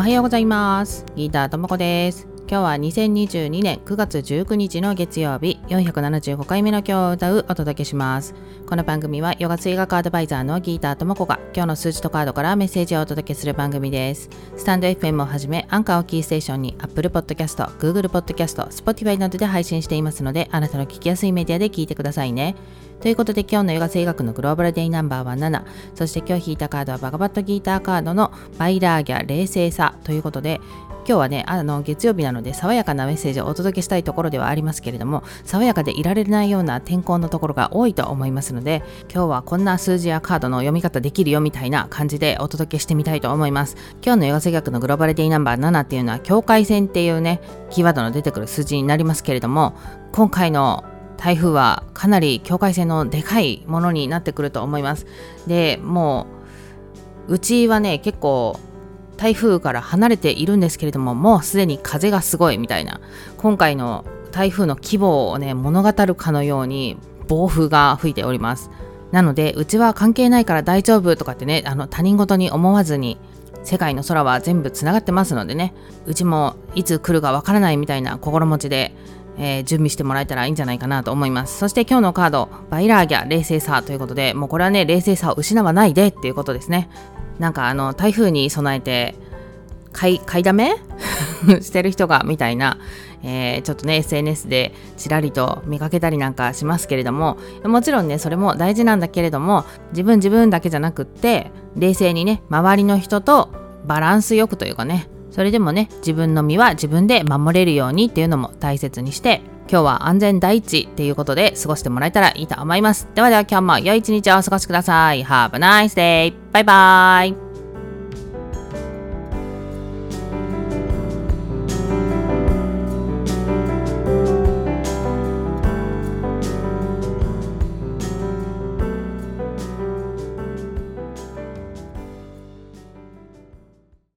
おはようございます。ギターともこです。今日は2022年9月19日の月曜日475回目の今日を歌うお届けします。この番組はヨガ追学アドバイザーのギーターともこが今日の数字とカードからメッセージをお届けする番組です。スタンド FM をはじめアンカーをキーステーションに Apple Podcast、Google Podcast、Spotify などで配信していますのであなたの聞きやすいメディアで聞いてくださいね。ということで今日のヨガ声楽のグローバルデイナンバーは7そして今日引いたカードはバガバットギーターカードのバイラーギャ冷静さということで今日はねあの月曜日なので爽やかなメッセージをお届けしたいところではありますけれども爽やかでいられないような天候のところが多いと思いますので今日はこんな数字やカードの読み方できるよみたいな感じでお届けしてみたいと思います今日のヨガ声楽のグローバルデイナンバー7っていうのは境界線っていうねキーワードの出てくる数字になりますけれども今回の台風はかなり境界線のでかいものになってくると思います。でもううちはね結構台風から離れているんですけれどももうすでに風がすごいみたいな今回の台風の規模をね物語るかのように暴風が吹いております。なのでうちは関係ないから大丈夫とかってねあの他人事に思わずに世界の空は全部つながってますのでねうちもいつ来るかわからないみたいな心持ちでえー、準備してもらえたらいいんじゃないかなと思います。そして今日のカード、バイラーギャ冷静さということで、もうこれはね、冷静さを失わないでっていうことですね。なんかあの、台風に備えて、買い、買いだめ？してる人がみたいな、えー、ちょっとね SNS でちらりと見かけたりなんかしますけれどももちろんねそれも大事なんだけれども自分自分だけじゃなくって冷静にね周りの人とバランスよくというかねそれでもね自分の身は自分で守れるようにっていうのも大切にして今日は安全第一っていうことで過ごしてもらえたらいいと思います。ではでは今日も良い一日をお過ごしください。Have a nice day! バイバイ。